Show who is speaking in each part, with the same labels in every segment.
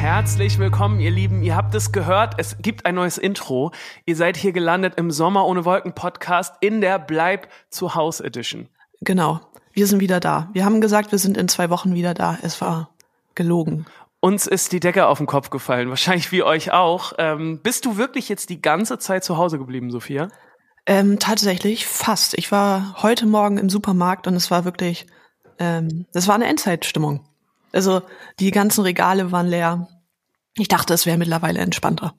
Speaker 1: Herzlich willkommen, ihr Lieben. Ihr habt es gehört, es gibt ein neues Intro. Ihr seid hier gelandet im Sommer ohne Wolken Podcast in der Bleib zu Haus Edition.
Speaker 2: Genau. Wir sind wieder da. Wir haben gesagt, wir sind in zwei Wochen wieder da. Es war gelogen.
Speaker 1: Uns ist die Decke auf den Kopf gefallen, wahrscheinlich wie euch auch. Ähm, bist du wirklich jetzt die ganze Zeit zu Hause geblieben, Sophia?
Speaker 2: Ähm, tatsächlich fast. Ich war heute Morgen im Supermarkt und es war wirklich, ähm, das war eine Endzeitstimmung. Also die ganzen Regale waren leer. Ich dachte, es wäre mittlerweile entspannter.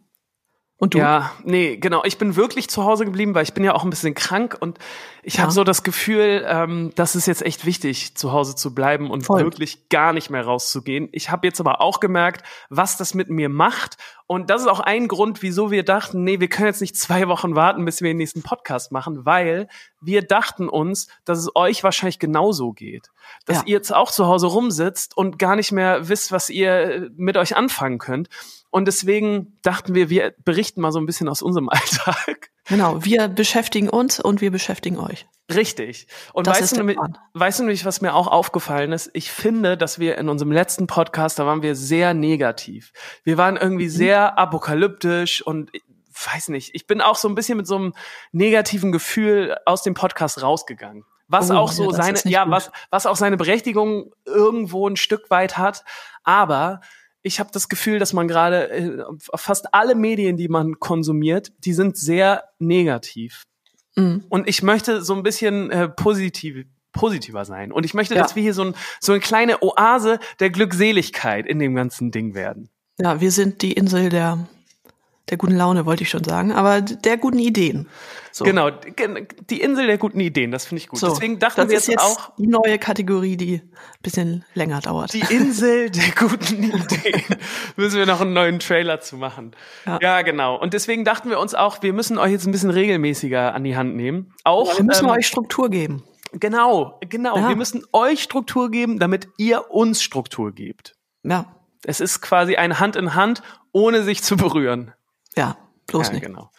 Speaker 2: Und du?
Speaker 1: Ja, nee, genau. Ich bin wirklich zu Hause geblieben, weil ich bin ja auch ein bisschen krank und ich ja. habe so das Gefühl, ähm, das ist jetzt echt wichtig, zu Hause zu bleiben und Voll. wirklich gar nicht mehr rauszugehen. Ich habe jetzt aber auch gemerkt, was das mit mir macht. Und das ist auch ein Grund, wieso wir dachten, nee, wir können jetzt nicht zwei Wochen warten, bis wir den nächsten Podcast machen, weil wir dachten uns, dass es euch wahrscheinlich genauso geht. Dass ja. ihr jetzt auch zu Hause rumsitzt und gar nicht mehr wisst, was ihr mit euch anfangen könnt. Und deswegen dachten wir, wir berichten mal so ein bisschen aus unserem Alltag.
Speaker 2: Genau, wir beschäftigen uns und wir beschäftigen euch.
Speaker 1: Richtig. Und das weißt, du nämlich, weißt du nämlich, was mir auch aufgefallen ist? Ich finde, dass wir in unserem letzten Podcast, da waren wir sehr negativ. Wir waren irgendwie mhm. sehr apokalyptisch und weiß nicht, ich bin auch so ein bisschen mit so einem negativen Gefühl aus dem Podcast rausgegangen. Was oh, auch so ja, seine, ja, was, was auch seine Berechtigung irgendwo ein Stück weit hat. Aber ich habe das Gefühl, dass man gerade äh, fast alle Medien, die man konsumiert, die sind sehr negativ. Mhm. Und ich möchte so ein bisschen äh, positiv, positiver sein. Und ich möchte, ja. dass wir hier so, ein, so eine kleine Oase der Glückseligkeit in dem ganzen Ding werden.
Speaker 2: Ja, wir sind die Insel der der guten Laune wollte ich schon sagen, aber der guten Ideen.
Speaker 1: So. Genau, die Insel der guten Ideen, das finde ich gut. So, Deswegen dachten wir jetzt, jetzt auch
Speaker 2: die neue Kategorie, die ein bisschen länger dauert.
Speaker 1: Die Insel der guten Ideen. müssen wir noch einen neuen Trailer zu machen. Ja. ja. genau. Und deswegen dachten wir uns auch, wir müssen euch jetzt ein bisschen regelmäßiger an die Hand nehmen. Auch
Speaker 2: wir müssen ähm, euch Struktur geben.
Speaker 1: Genau, genau. Ja. Wir müssen euch Struktur geben, damit ihr uns Struktur gebt.
Speaker 2: Ja.
Speaker 1: Es ist quasi ein Hand in Hand, ohne sich zu berühren.
Speaker 2: Ja, bloß ja, nicht.
Speaker 1: Genau.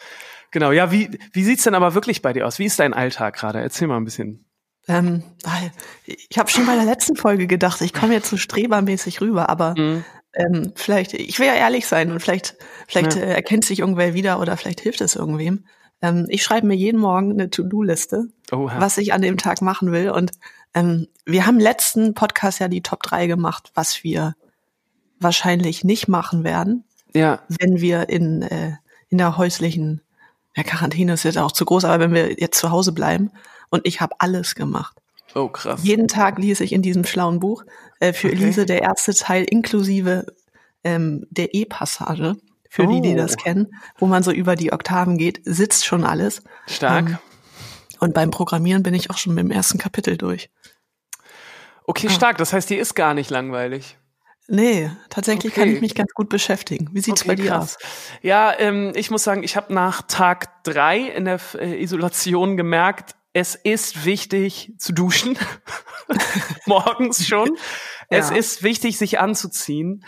Speaker 1: Genau, ja, wie, wie sieht's denn aber wirklich bei dir aus? Wie ist dein Alltag gerade? Erzähl mal ein bisschen.
Speaker 2: Ähm, ich habe schon bei der letzten Folge gedacht, ich komme jetzt so strebermäßig rüber, aber mhm. ähm, vielleicht, ich will ja ehrlich sein und vielleicht, vielleicht ja. äh, erkennt sich irgendwer wieder oder vielleicht hilft es irgendwem. Ähm, ich schreibe mir jeden Morgen eine To-Do-Liste, was ich an dem Tag machen will. Und ähm, wir haben letzten Podcast ja die Top 3 gemacht, was wir wahrscheinlich nicht machen werden
Speaker 1: ja.
Speaker 2: wenn wir in, äh, in der häuslichen, ja, Quarantäne ist jetzt auch zu groß, aber wenn wir jetzt zu Hause bleiben und ich habe alles gemacht.
Speaker 1: Oh, krass.
Speaker 2: Jeden Tag lese ich in diesem schlauen Buch äh, für okay. Elise der erste Teil inklusive ähm, der E-Passage, für oh. die, die das oh. kennen, wo man so über die Oktaven geht, sitzt schon alles.
Speaker 1: Stark. Ähm,
Speaker 2: und beim Programmieren bin ich auch schon mit dem ersten Kapitel durch.
Speaker 1: Okay, ah. stark. Das heißt, dir ist gar nicht langweilig.
Speaker 2: Nee, tatsächlich okay. kann ich mich ganz gut beschäftigen. Wie sieht's okay, bei dir krass. aus?
Speaker 1: Ja, ähm, ich muss sagen, ich habe nach Tag drei in der äh, Isolation gemerkt, es ist wichtig zu duschen. Morgens schon. Ja. Es ist wichtig, sich anzuziehen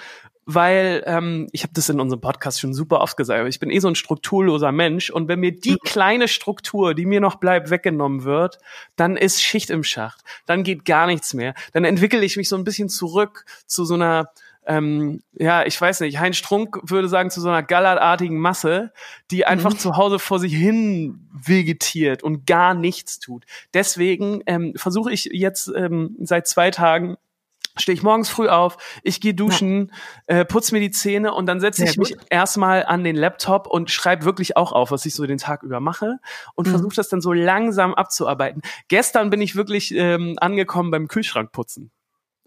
Speaker 1: weil ähm, ich habe das in unserem Podcast schon super oft gesagt, aber ich bin eh so ein strukturloser Mensch und wenn mir die mhm. kleine Struktur, die mir noch bleibt, weggenommen wird, dann ist Schicht im Schacht, dann geht gar nichts mehr, dann entwickle ich mich so ein bisschen zurück zu so einer ähm, ja, ich weiß nicht, Heinz Strunk würde sagen, zu so einer gallertartigen Masse, die einfach mhm. zu Hause vor sich hin vegetiert und gar nichts tut. Deswegen ähm, versuche ich jetzt ähm, seit zwei Tagen stehe ich morgens früh auf, ich gehe duschen, ja. äh, putze mir die Zähne und dann setze ich mich erstmal an den Laptop und schreibe wirklich auch auf, was ich so den Tag über mache und mhm. versuche das dann so langsam abzuarbeiten. Gestern bin ich wirklich ähm, angekommen beim Kühlschrankputzen.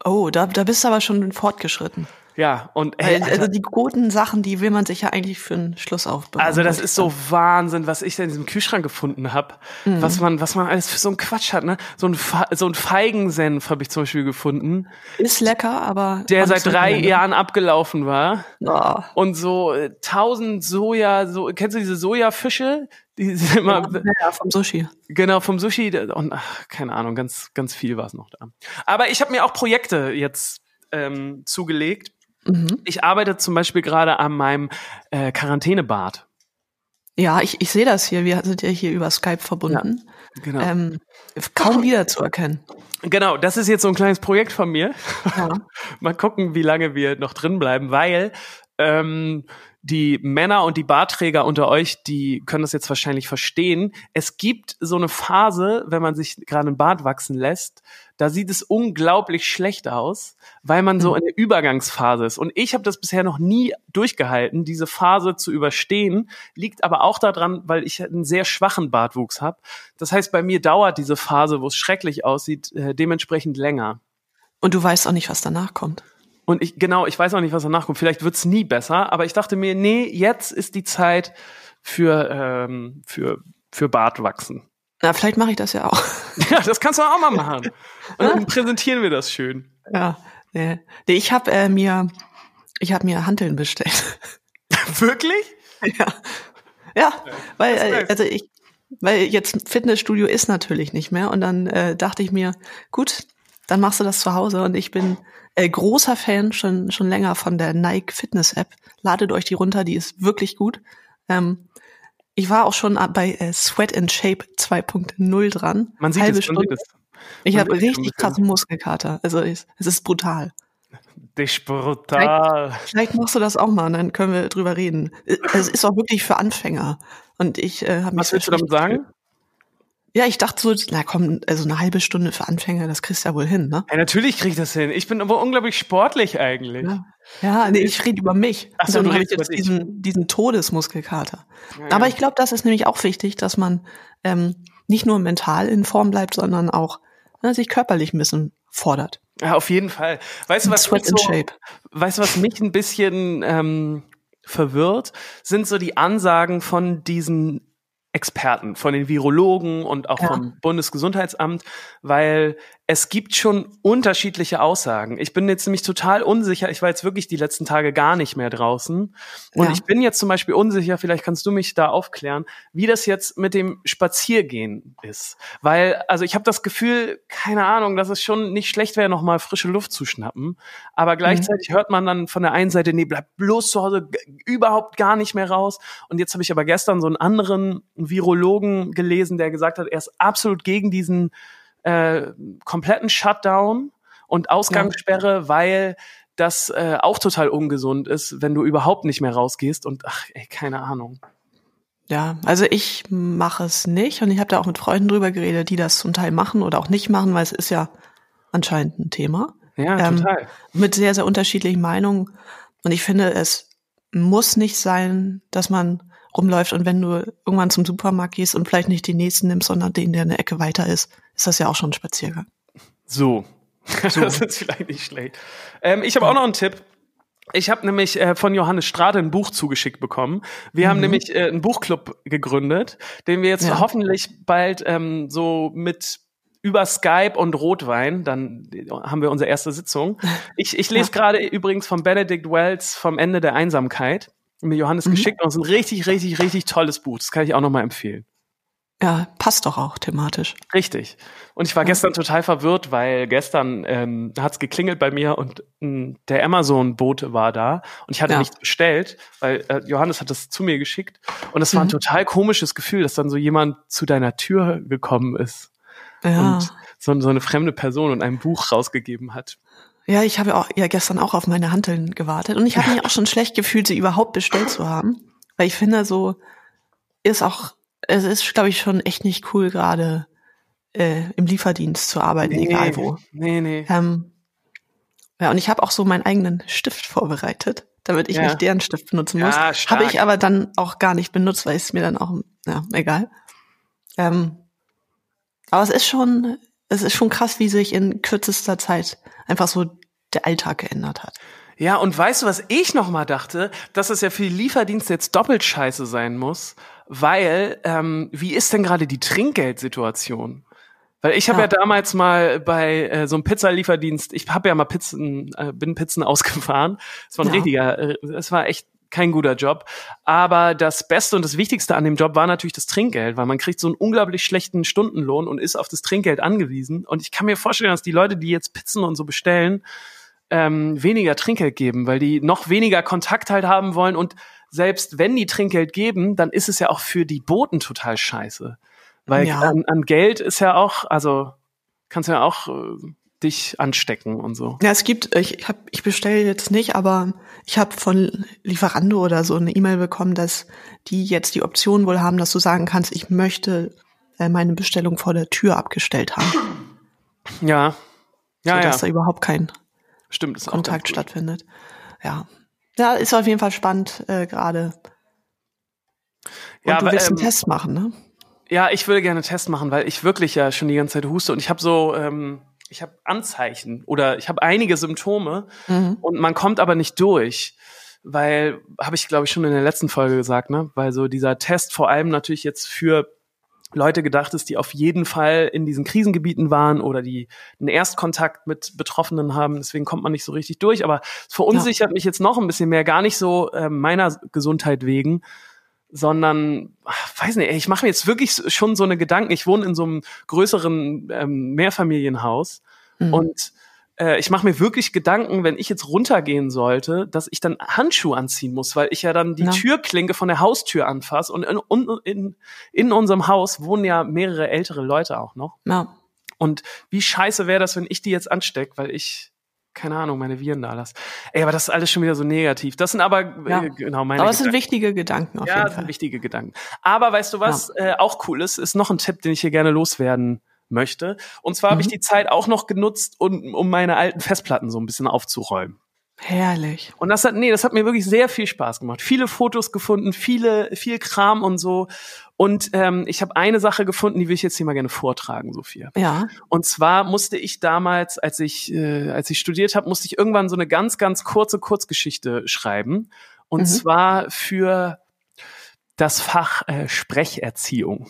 Speaker 2: Oh, da, da bist du aber schon fortgeschritten.
Speaker 1: Ja, und
Speaker 2: ey, also die guten Sachen, die will man sich ja eigentlich für einen Schluss aufbauen.
Speaker 1: Also das ist so Wahnsinn, was ich da in diesem Kühlschrank gefunden habe, mhm. was man, was man alles für so einen Quatsch hat, ne? So ein so ein Feigensenf habe ich zum Beispiel gefunden.
Speaker 2: Ist lecker, aber
Speaker 1: der seit drei Ende. Jahren abgelaufen war. Oh. Und so äh, tausend Soja, so kennst du diese Sojafische? Die sind immer
Speaker 2: ja, vom Sushi.
Speaker 1: Genau, vom Sushi und ach, keine Ahnung, ganz ganz viel war es noch da. Aber ich habe mir auch Projekte jetzt ähm, zugelegt Mhm. Ich arbeite zum Beispiel gerade an meinem äh, Quarantänebad.
Speaker 2: Ja, ich, ich sehe das hier. Wir sind ja hier über Skype verbunden. Ja, genau. Ähm, kaum wiederzuerkennen.
Speaker 1: Genau, das ist jetzt so ein kleines Projekt von mir. Ja. Mal gucken, wie lange wir noch drin bleiben, weil ähm, die Männer und die Barträger unter euch, die können das jetzt wahrscheinlich verstehen. Es gibt so eine Phase, wenn man sich gerade ein Bart wachsen lässt, da sieht es unglaublich schlecht aus, weil man so mhm. in der Übergangsphase ist. Und ich habe das bisher noch nie durchgehalten, diese Phase zu überstehen. Liegt aber auch daran, weil ich einen sehr schwachen Bartwuchs habe. Das heißt, bei mir dauert diese Phase, wo es schrecklich aussieht, äh, dementsprechend länger.
Speaker 2: Und du weißt auch nicht, was danach kommt.
Speaker 1: Und ich, genau, ich weiß auch nicht, was danach kommt. Vielleicht wird's nie besser, aber ich dachte mir, nee, jetzt ist die Zeit für, ähm, für, für Bartwachsen.
Speaker 2: Na, vielleicht mache ich das ja auch.
Speaker 1: Ja, das kannst du auch mal machen. Und dann präsentieren wir das schön.
Speaker 2: Ja, nee. nee ich habe äh, mir, ich habe mir Hanteln bestellt.
Speaker 1: Wirklich?
Speaker 2: Ja, ja, weil äh, also ich, weil jetzt Fitnessstudio ist natürlich nicht mehr und dann äh, dachte ich mir, gut, dann machst du das zu Hause und ich bin äh, großer Fan schon schon länger von der Nike Fitness App. Ladet euch die runter, die ist wirklich gut. Ähm, ich war auch schon bei äh, Sweat and Shape 2.0 dran.
Speaker 1: Man sieht Halbe es, Stunde. Sieht es.
Speaker 2: Ich habe richtig krassen Muskelkater. Also es, es ist brutal.
Speaker 1: Dich brutal.
Speaker 2: Vielleicht, vielleicht, machst du das auch mal, und dann können wir drüber reden. Es ist auch wirklich für Anfänger. Und ich äh, habe mich.
Speaker 1: Was willst du damit sagen?
Speaker 2: Ja, ich dachte so, na komm, also eine halbe Stunde für Anfänger, das kriegst du ja wohl hin, ne?
Speaker 1: Ja, natürlich krieg ich das hin. Ich bin aber unglaublich sportlich eigentlich.
Speaker 2: Ja, ja nee, ich rede über mich. Ach so, und dann habe ich jetzt diesen, diesen Todesmuskelkater. Ja, aber ich glaube, das ist nämlich auch wichtig, dass man ähm, nicht nur mental in Form bleibt, sondern auch ne, sich körperlich ein bisschen fordert.
Speaker 1: Ja, auf jeden Fall. Weißt du, was
Speaker 2: Sweat
Speaker 1: mich so,
Speaker 2: shape.
Speaker 1: weißt du, was mich ein bisschen ähm, verwirrt, sind so die Ansagen von diesen Experten, von den Virologen und auch ja. vom Bundesgesundheitsamt, weil es gibt schon unterschiedliche Aussagen. Ich bin jetzt nämlich total unsicher. Ich war jetzt wirklich die letzten Tage gar nicht mehr draußen. Und ja. ich bin jetzt zum Beispiel unsicher, vielleicht kannst du mich da aufklären, wie das jetzt mit dem Spaziergehen ist. Weil, also ich habe das Gefühl, keine Ahnung, dass es schon nicht schlecht wäre, nochmal frische Luft zu schnappen. Aber mhm. gleichzeitig mhm. hört man dann von der einen Seite, nee, bleib bloß zu Hause, überhaupt gar nicht mehr raus. Und jetzt habe ich aber gestern so einen anderen Virologen gelesen, der gesagt hat, er ist absolut gegen diesen äh, kompletten Shutdown und Ausgangssperre, ja. weil das äh, auch total ungesund ist, wenn du überhaupt nicht mehr rausgehst und ach, ey, keine Ahnung.
Speaker 2: Ja, also ich mache es nicht und ich habe da auch mit Freunden drüber geredet, die das zum Teil machen oder auch nicht machen, weil es ist ja anscheinend ein Thema.
Speaker 1: Ja, ähm, total.
Speaker 2: Mit sehr, sehr unterschiedlichen Meinungen. Und ich finde, es muss nicht sein, dass man rumläuft und wenn du irgendwann zum Supermarkt gehst und vielleicht nicht den nächsten nimmst, sondern den, der eine Ecke weiter ist, ist das ja auch schon ein Spaziergang.
Speaker 1: So. so. das ist vielleicht nicht schlecht. Ähm, ich habe ja. auch noch einen Tipp. Ich habe nämlich äh, von Johannes Strade ein Buch zugeschickt bekommen. Wir mhm. haben nämlich äh, einen Buchclub gegründet, den wir jetzt ja. hoffentlich bald ähm, so mit über Skype und Rotwein, dann haben wir unsere erste Sitzung. Ich, ich lese gerade übrigens von Benedict Wells vom Ende der Einsamkeit mir Johannes mhm. geschickt und es ist ein richtig, richtig, richtig tolles Buch. Das kann ich auch nochmal empfehlen.
Speaker 2: Ja, passt doch auch thematisch.
Speaker 1: Richtig. Und ich war gestern total verwirrt, weil gestern ähm, hat es geklingelt bei mir und äh, der Amazon-Bote war da und ich hatte ja. nichts bestellt, weil äh, Johannes hat das zu mir geschickt und es war ein mhm. total komisches Gefühl, dass dann so jemand zu deiner Tür gekommen ist ja. und so, so eine fremde Person und ein Buch rausgegeben hat.
Speaker 2: Ja, ich habe auch, ja gestern auch auf meine Hanteln gewartet und ich habe mich auch schon schlecht gefühlt, sie überhaupt bestellt zu haben, weil ich finde, so ist auch, es ist, glaube ich, schon echt nicht cool, gerade äh, im Lieferdienst zu arbeiten, nee, egal wo.
Speaker 1: Nee, nee.
Speaker 2: Ähm, ja, und ich habe auch so meinen eigenen Stift vorbereitet, damit ich ja. nicht deren Stift benutzen muss. Ja, habe ich aber dann auch gar nicht benutzt, weil es mir dann auch, ja, egal. Ähm, aber es ist schon, es ist schon krass, wie sich in kürzester Zeit einfach so der Alltag geändert hat.
Speaker 1: Ja, und weißt du, was ich noch mal dachte? Dass es ja für die Lieferdienste jetzt doppelt scheiße sein muss, weil ähm, wie ist denn gerade die Trinkgeldsituation? Weil ich habe ja. ja. damals mal bei äh, so einem Pizzalieferdienst, ich habe ja mal Pizzen, äh, bin Pizzen ausgefahren. Es war ein ja. richtiger, äh, es war echt kein guter Job. Aber das Beste und das Wichtigste an dem Job war natürlich das Trinkgeld, weil man kriegt so einen unglaublich schlechten Stundenlohn und ist auf das Trinkgeld angewiesen. Und ich kann mir vorstellen, dass die Leute, die jetzt Pizzen und so bestellen, ähm, weniger Trinkgeld geben, weil die noch weniger Kontakt halt haben wollen. Und selbst wenn die Trinkgeld geben, dann ist es ja auch für die Boten total scheiße. Weil ja. an, an Geld ist ja auch, also kannst du ja auch äh, dich anstecken und so.
Speaker 2: Ja, es gibt, ich hab, ich bestelle jetzt nicht, aber ich habe von Lieferando oder so eine E-Mail bekommen, dass die jetzt die Option wohl haben, dass du sagen kannst, ich möchte äh, meine Bestellung vor der Tür abgestellt haben.
Speaker 1: Ja.
Speaker 2: Ja, so, dass
Speaker 1: ja.
Speaker 2: da überhaupt kein
Speaker 1: Stimmt,
Speaker 2: Kontakt stattfindet. Ja. Ja, ist auf jeden Fall spannend äh, gerade. Ja, du aber, willst einen ähm, Test machen, ne?
Speaker 1: Ja, ich würde gerne einen Test machen, weil ich wirklich ja schon die ganze Zeit huste und ich habe so ähm, ich habe Anzeichen oder ich habe einige Symptome mhm. und man kommt aber nicht durch, weil habe ich glaube ich schon in der letzten Folge gesagt, ne, weil so dieser Test vor allem natürlich jetzt für Leute gedacht ist, die auf jeden Fall in diesen Krisengebieten waren oder die einen Erstkontakt mit Betroffenen haben. Deswegen kommt man nicht so richtig durch. Aber es verunsichert ja. mich jetzt noch ein bisschen mehr, gar nicht so äh, meiner Gesundheit wegen, sondern weiß nicht, ich mache mir jetzt wirklich schon so eine Gedanken. Ich wohne in so einem größeren ähm, Mehrfamilienhaus mhm. und äh, ich mache mir wirklich Gedanken, wenn ich jetzt runtergehen sollte, dass ich dann Handschuhe anziehen muss, weil ich ja dann die ja. Türklinke von der Haustür anfasse und in, in, in unserem Haus wohnen ja mehrere ältere Leute auch noch. Ja. Und wie scheiße wäre das, wenn ich die jetzt anstecke, weil ich keine Ahnung, meine Viren da lasse. Ey, aber das ist alles schon wieder so negativ. Das sind aber äh, ja. äh, genau meine
Speaker 2: Aber es sind wichtige Gedanken auf
Speaker 1: ja,
Speaker 2: jeden
Speaker 1: Fall. sind wichtige Gedanken. Aber weißt du was, ja. äh, auch cool ist, ist noch ein Tipp, den ich hier gerne loswerden möchte. Und zwar mhm. habe ich die Zeit auch noch genutzt, um, um meine alten Festplatten so ein bisschen aufzuräumen.
Speaker 2: Herrlich.
Speaker 1: Und das hat, nee, das hat mir wirklich sehr viel Spaß gemacht. Viele Fotos gefunden, viele, viel Kram und so. Und ähm, ich habe eine Sache gefunden, die will ich jetzt hier mal gerne vortragen, Sophia.
Speaker 2: Ja.
Speaker 1: Und zwar musste ich damals, als ich, äh, als ich studiert habe, musste ich irgendwann so eine ganz, ganz kurze Kurzgeschichte schreiben. Und mhm. zwar für das Fach äh, Sprecherziehung.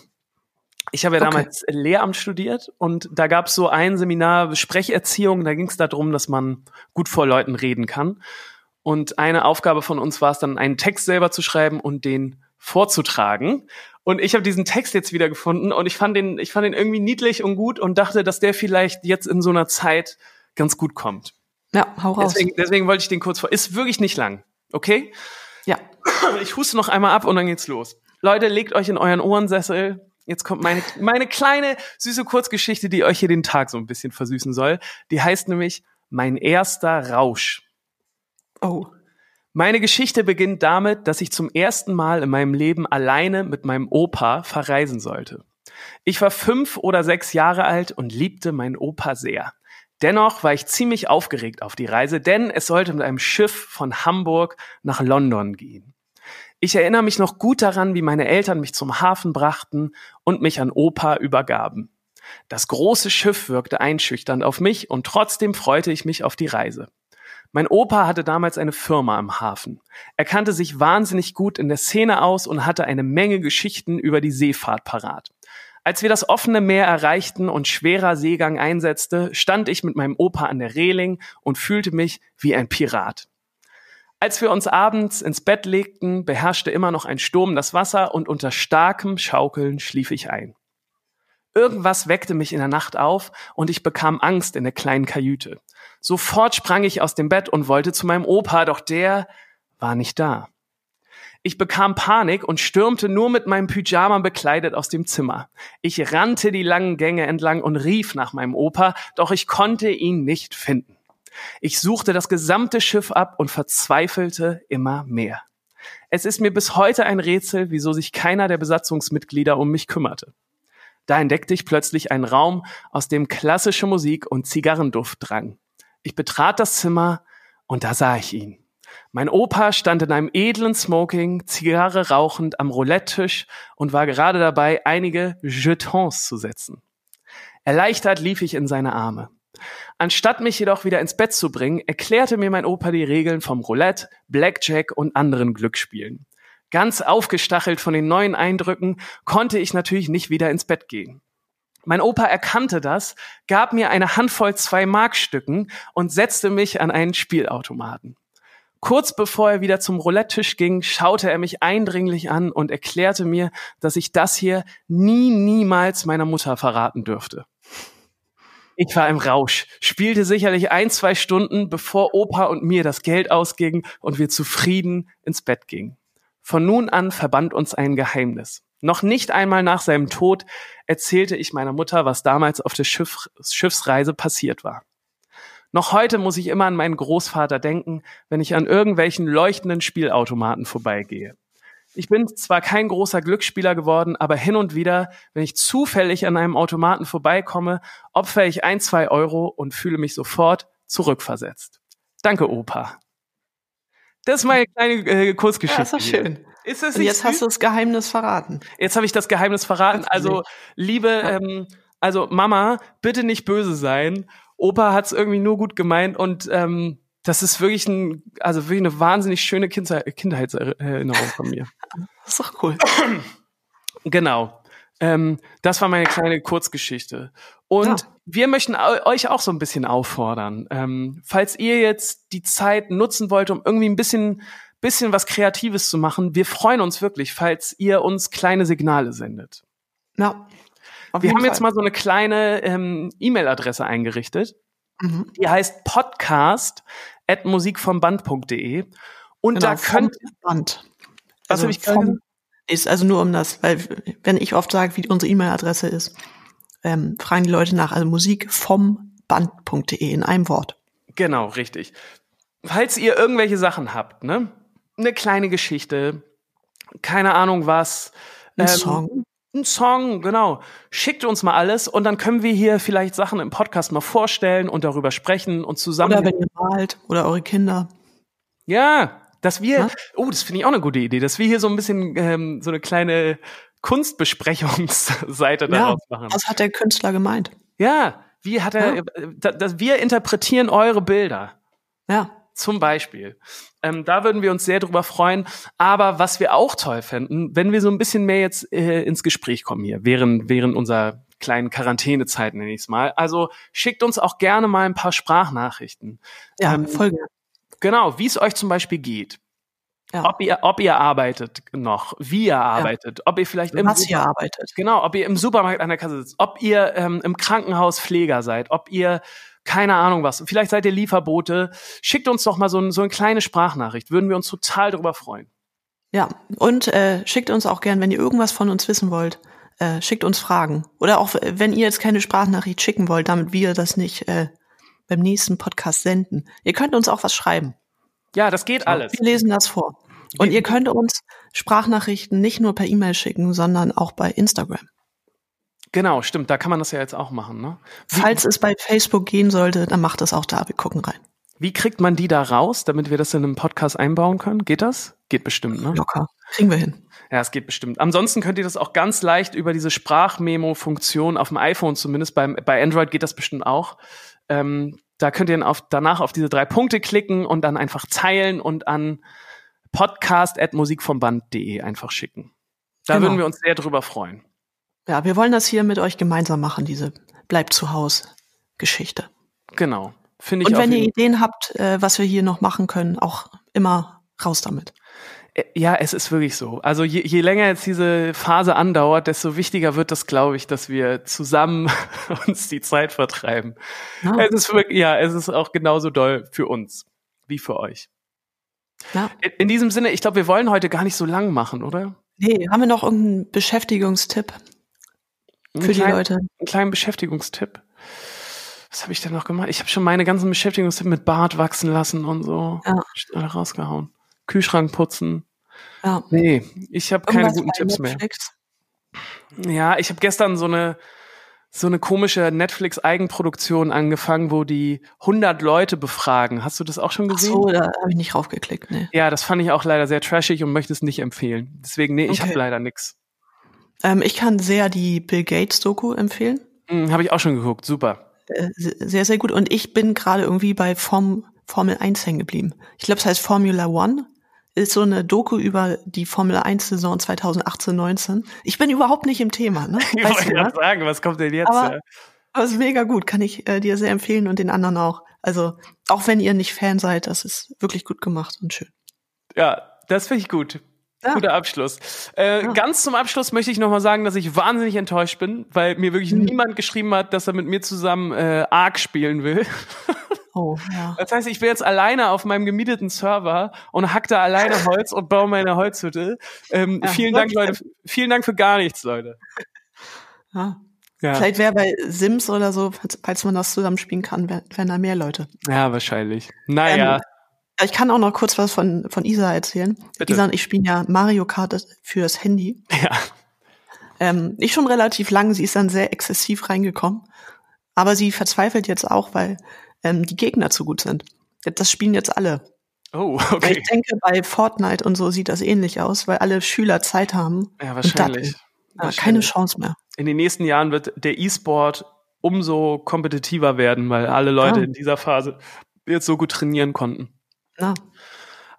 Speaker 1: Ich habe ja okay. damals Lehramt studiert und da gab es so ein Seminar Sprecherziehung, da ging es darum, dass man gut vor Leuten reden kann. Und eine Aufgabe von uns war es dann, einen Text selber zu schreiben und den vorzutragen. Und ich habe diesen Text jetzt wieder gefunden und ich fand den, ich fand den irgendwie niedlich und gut und dachte, dass der vielleicht jetzt in so einer Zeit ganz gut kommt.
Speaker 2: Ja, hau raus.
Speaker 1: Deswegen, deswegen wollte ich den kurz vor. Ist wirklich nicht lang, okay?
Speaker 2: Ja.
Speaker 1: Ich huste noch einmal ab und dann geht's los. Leute, legt euch in euren Ohrensessel, Jetzt kommt meine, meine kleine süße Kurzgeschichte, die euch hier den Tag so ein bisschen versüßen soll. Die heißt nämlich Mein erster Rausch.
Speaker 2: Oh.
Speaker 1: Meine Geschichte beginnt damit, dass ich zum ersten Mal in meinem Leben alleine mit meinem Opa verreisen sollte. Ich war fünf oder sechs Jahre alt und liebte meinen Opa sehr. Dennoch war ich ziemlich aufgeregt auf die Reise, denn es sollte mit einem Schiff von Hamburg nach London gehen. Ich erinnere mich noch gut daran, wie meine Eltern mich zum Hafen brachten und mich an Opa übergaben. Das große Schiff wirkte einschüchternd auf mich und trotzdem freute ich mich auf die Reise. Mein Opa hatte damals eine Firma am Hafen. Er kannte sich wahnsinnig gut in der Szene aus und hatte eine Menge Geschichten über die Seefahrt parat. Als wir das offene Meer erreichten und schwerer Seegang einsetzte, stand ich mit meinem Opa an der Reling und fühlte mich wie ein Pirat. Als wir uns abends ins Bett legten, beherrschte immer noch ein Sturm das Wasser und unter starkem Schaukeln schlief ich ein. Irgendwas weckte mich in der Nacht auf und ich bekam Angst in der kleinen Kajüte. Sofort sprang ich aus dem Bett und wollte zu meinem Opa, doch der war nicht da. Ich bekam Panik und stürmte nur mit meinem Pyjama bekleidet aus dem Zimmer. Ich rannte die langen Gänge entlang und rief nach meinem Opa, doch ich konnte ihn nicht finden. Ich suchte das gesamte Schiff ab und verzweifelte immer mehr. Es ist mir bis heute ein Rätsel, wieso sich keiner der Besatzungsmitglieder um mich kümmerte. Da entdeckte ich plötzlich einen Raum, aus dem klassische Musik und Zigarrenduft drang. Ich betrat das Zimmer und da sah ich ihn. Mein Opa stand in einem edlen Smoking, Zigarre rauchend am Roulette-Tisch und war gerade dabei, einige Jetons zu setzen. Erleichtert lief ich in seine Arme. Anstatt mich jedoch wieder ins Bett zu bringen, erklärte mir mein Opa die Regeln vom Roulette, Blackjack und anderen Glücksspielen. Ganz aufgestachelt von den neuen Eindrücken konnte ich natürlich nicht wieder ins Bett gehen. Mein Opa erkannte das, gab mir eine Handvoll zwei Markstücken und setzte mich an einen Spielautomaten. Kurz bevor er wieder zum Roulette-Tisch ging, schaute er mich eindringlich an und erklärte mir, dass ich das hier nie, niemals meiner Mutter verraten dürfte. Ich war im Rausch, spielte sicherlich ein, zwei Stunden, bevor Opa und mir das Geld ausging und wir zufrieden ins Bett gingen. Von nun an verband uns ein Geheimnis. Noch nicht einmal nach seinem Tod erzählte ich meiner Mutter, was damals auf der Schiff Schiffsreise passiert war. Noch heute muss ich immer an meinen Großvater denken, wenn ich an irgendwelchen leuchtenden Spielautomaten vorbeigehe. Ich bin zwar kein großer Glücksspieler geworden, aber hin und wieder, wenn ich zufällig an einem Automaten vorbeikomme, opfer ich ein, zwei Euro und fühle mich sofort zurückversetzt. Danke, Opa. Das ist meine kleine äh, Kurzgeschichte. Ja,
Speaker 2: das ist schön.
Speaker 1: Ist es
Speaker 2: und jetzt hast du das Geheimnis verraten.
Speaker 1: Jetzt habe ich das Geheimnis verraten. Also, liebe, ähm, also Mama, bitte nicht böse sein. Opa hat es irgendwie nur gut gemeint und ähm, das ist wirklich ein, also wirklich eine wahnsinnig schöne Kindheit, Kindheitserinnerung von mir.
Speaker 2: Das ist doch cool.
Speaker 1: Genau. Ähm, das war meine kleine Kurzgeschichte. Und ja. wir möchten euch auch so ein bisschen auffordern. Ähm, falls ihr jetzt die Zeit nutzen wollt, um irgendwie ein bisschen, bisschen was Kreatives zu machen, wir freuen uns wirklich, falls ihr uns kleine Signale sendet.
Speaker 2: Ja.
Speaker 1: wir haben Fall. jetzt mal so eine kleine ähm, E-Mail-Adresse eingerichtet. Mhm. Die heißt podcast at musikvomband.de. Und genau, da könnt
Speaker 2: Band. Was also habe ich vom, ist also nur um das, weil wenn ich oft sage, wie unsere E-Mail-Adresse ist, ähm, fragen die Leute nach, also Musik vom Band.de in einem Wort.
Speaker 1: Genau, richtig. Falls ihr irgendwelche Sachen habt, ne? Eine kleine Geschichte, keine Ahnung was.
Speaker 2: Ein ähm, Song.
Speaker 1: Ein Song, genau. Schickt uns mal alles und dann können wir hier vielleicht Sachen im Podcast mal vorstellen und darüber sprechen und zusammen.
Speaker 2: Oder wenn ihr malt oder eure Kinder.
Speaker 1: Ja, dass wir, ja? oh, das finde ich auch eine gute Idee, dass wir hier so ein bisschen ähm, so eine kleine Kunstbesprechungsseite daraus ja, machen.
Speaker 2: Was hat der Künstler gemeint?
Speaker 1: Ja, wie hat er, ja. Äh, wir interpretieren eure Bilder.
Speaker 2: Ja.
Speaker 1: Zum Beispiel. Ähm, da würden wir uns sehr drüber freuen. Aber was wir auch toll fänden, wenn wir so ein bisschen mehr jetzt äh, ins Gespräch kommen hier, während, während unserer kleinen Quarantänezeit, nenne ich es mal. Also schickt uns auch gerne mal ein paar Sprachnachrichten.
Speaker 2: Ja, ähm, voll gerne.
Speaker 1: Genau, wie es euch zum Beispiel geht. Ja. Ob ihr, ob ihr arbeitet noch, wie ihr arbeitet, ja. ob ihr vielleicht
Speaker 2: im Was ihr arbeitet.
Speaker 1: Genau, ob ihr im Supermarkt an der Kasse sitzt, ob ihr ähm, im Krankenhaus Pfleger seid, ob ihr keine Ahnung was, vielleicht seid ihr Lieferbote, schickt uns doch mal so, ein, so eine kleine Sprachnachricht, würden wir uns total darüber freuen.
Speaker 2: Ja, und äh, schickt uns auch gern, wenn ihr irgendwas von uns wissen wollt, äh, schickt uns Fragen. Oder auch, wenn ihr jetzt keine Sprachnachricht schicken wollt, damit wir das nicht äh, beim nächsten Podcast senden. Ihr könnt uns auch was schreiben.
Speaker 1: Ja, das geht alles.
Speaker 2: Wir lesen das vor. Und ihr könnt uns Sprachnachrichten nicht nur per E-Mail schicken, sondern auch bei Instagram.
Speaker 1: Genau, stimmt. Da kann man das ja jetzt auch machen. Ne?
Speaker 2: Falls es bei Facebook gehen sollte, dann macht es auch da. Wir gucken rein.
Speaker 1: Wie kriegt man die da raus, damit wir das in einem Podcast einbauen können? Geht das? Geht bestimmt, ne?
Speaker 2: Locker. Kriegen wir hin.
Speaker 1: Ja, es geht bestimmt. Ansonsten könnt ihr das auch ganz leicht über diese Sprachmemo-Funktion auf dem iPhone zumindest. Beim, bei Android geht das bestimmt auch. Ähm, da könnt ihr dann auf, danach auf diese drei Punkte klicken und dann einfach teilen und an podcast.musikvomband.de einfach schicken. Da genau. würden wir uns sehr drüber freuen.
Speaker 2: Ja, wir wollen das hier mit euch gemeinsam machen, diese Bleib zu Haus Geschichte.
Speaker 1: Genau. Finde ich
Speaker 2: Und wenn ihr Ideen habt, äh, was wir hier noch machen können, auch immer raus damit.
Speaker 1: Ja, es ist wirklich so. Also je, je länger jetzt diese Phase andauert, desto wichtiger wird das, glaube ich, dass wir zusammen uns die Zeit vertreiben. Ja. Es ist wirklich, ja, es ist auch genauso doll für uns wie für euch. Ja. In, in diesem Sinne, ich glaube, wir wollen heute gar nicht so lang machen, oder?
Speaker 2: Nee, haben wir noch irgendeinen Beschäftigungstipp für die Leute?
Speaker 1: Einen kleinen Beschäftigungstipp. Was habe ich denn noch gemacht? Ich habe schon meine ganzen Beschäftigungstipps mit Bart wachsen lassen und so. Ja. Alle rausgehauen. Kühlschrank putzen. Ja. Nee, ich habe keine guten Tipps Netflix? mehr. Ja, ich habe gestern so eine so eine komische Netflix Eigenproduktion angefangen, wo die 100 Leute befragen. Hast du das auch schon gesehen? Ach
Speaker 2: so, da habe ich nicht raufgeklickt, ne.
Speaker 1: Ja, das fand ich auch leider sehr trashig und möchte es nicht empfehlen. Deswegen nee, ich okay. habe leider nix.
Speaker 2: Ähm, ich kann sehr die Bill Gates Doku empfehlen.
Speaker 1: Mhm, habe ich auch schon geguckt, super.
Speaker 2: Äh, sehr, sehr gut. Und ich bin gerade irgendwie bei Form, Formel 1 hängen geblieben. Ich glaube, es heißt Formula One. Ist so eine Doku über die Formel 1 Saison 2018, 19. Ich bin überhaupt nicht im Thema, ne?
Speaker 1: Ich wollte gerade sagen, was kommt denn jetzt?
Speaker 2: Aber, aber ist mega gut, kann ich äh, dir sehr empfehlen und den anderen auch. Also, auch wenn ihr nicht Fan seid, das ist wirklich gut gemacht und schön.
Speaker 1: Ja, das finde ich gut. Ja. Guter Abschluss. Äh, ja. Ganz zum Abschluss möchte ich nochmal sagen, dass ich wahnsinnig enttäuscht bin, weil mir wirklich mhm. niemand geschrieben hat, dass er mit mir zusammen äh, Ark spielen will. Oh, ja. Das heißt, ich bin jetzt alleine auf meinem gemieteten Server und hack da alleine Holz und baue meine Holzhütte. Ähm, vielen Dank, Leute. Vielen Dank für gar nichts, Leute.
Speaker 2: Ja. Ja. Vielleicht wäre bei Sims oder so, falls man das zusammenspielen kann, wären da mehr Leute.
Speaker 1: Ja, wahrscheinlich. Naja. Ähm,
Speaker 2: ich kann auch noch kurz was von, von Isa erzählen. Bitte. Isa und ich spielen ja Mario Kart fürs Handy. Ja. Ähm, ich schon relativ lang, sie ist dann sehr exzessiv reingekommen. Aber sie verzweifelt jetzt auch, weil ähm, die Gegner zu gut sind. Das spielen jetzt alle.
Speaker 1: Oh, okay.
Speaker 2: Ich denke, bei Fortnite und so sieht das ähnlich aus, weil alle Schüler Zeit haben.
Speaker 1: Ja, wahrscheinlich.
Speaker 2: Da, wahrscheinlich. Keine Chance mehr.
Speaker 1: In den nächsten Jahren wird der E-Sport umso kompetitiver werden, weil alle Leute ja. in dieser Phase jetzt so gut trainieren konnten. Ja.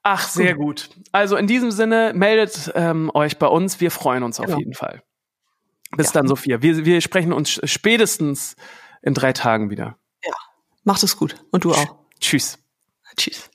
Speaker 1: Ach, sehr gut. gut. Also in diesem Sinne, meldet ähm, euch bei uns. Wir freuen uns genau. auf jeden Fall. Bis ja. dann, Sophia. Wir, wir sprechen uns spätestens in drei Tagen wieder.
Speaker 2: Ja. Macht es gut. Und du auch.
Speaker 1: Tschüss.
Speaker 2: Tschüss.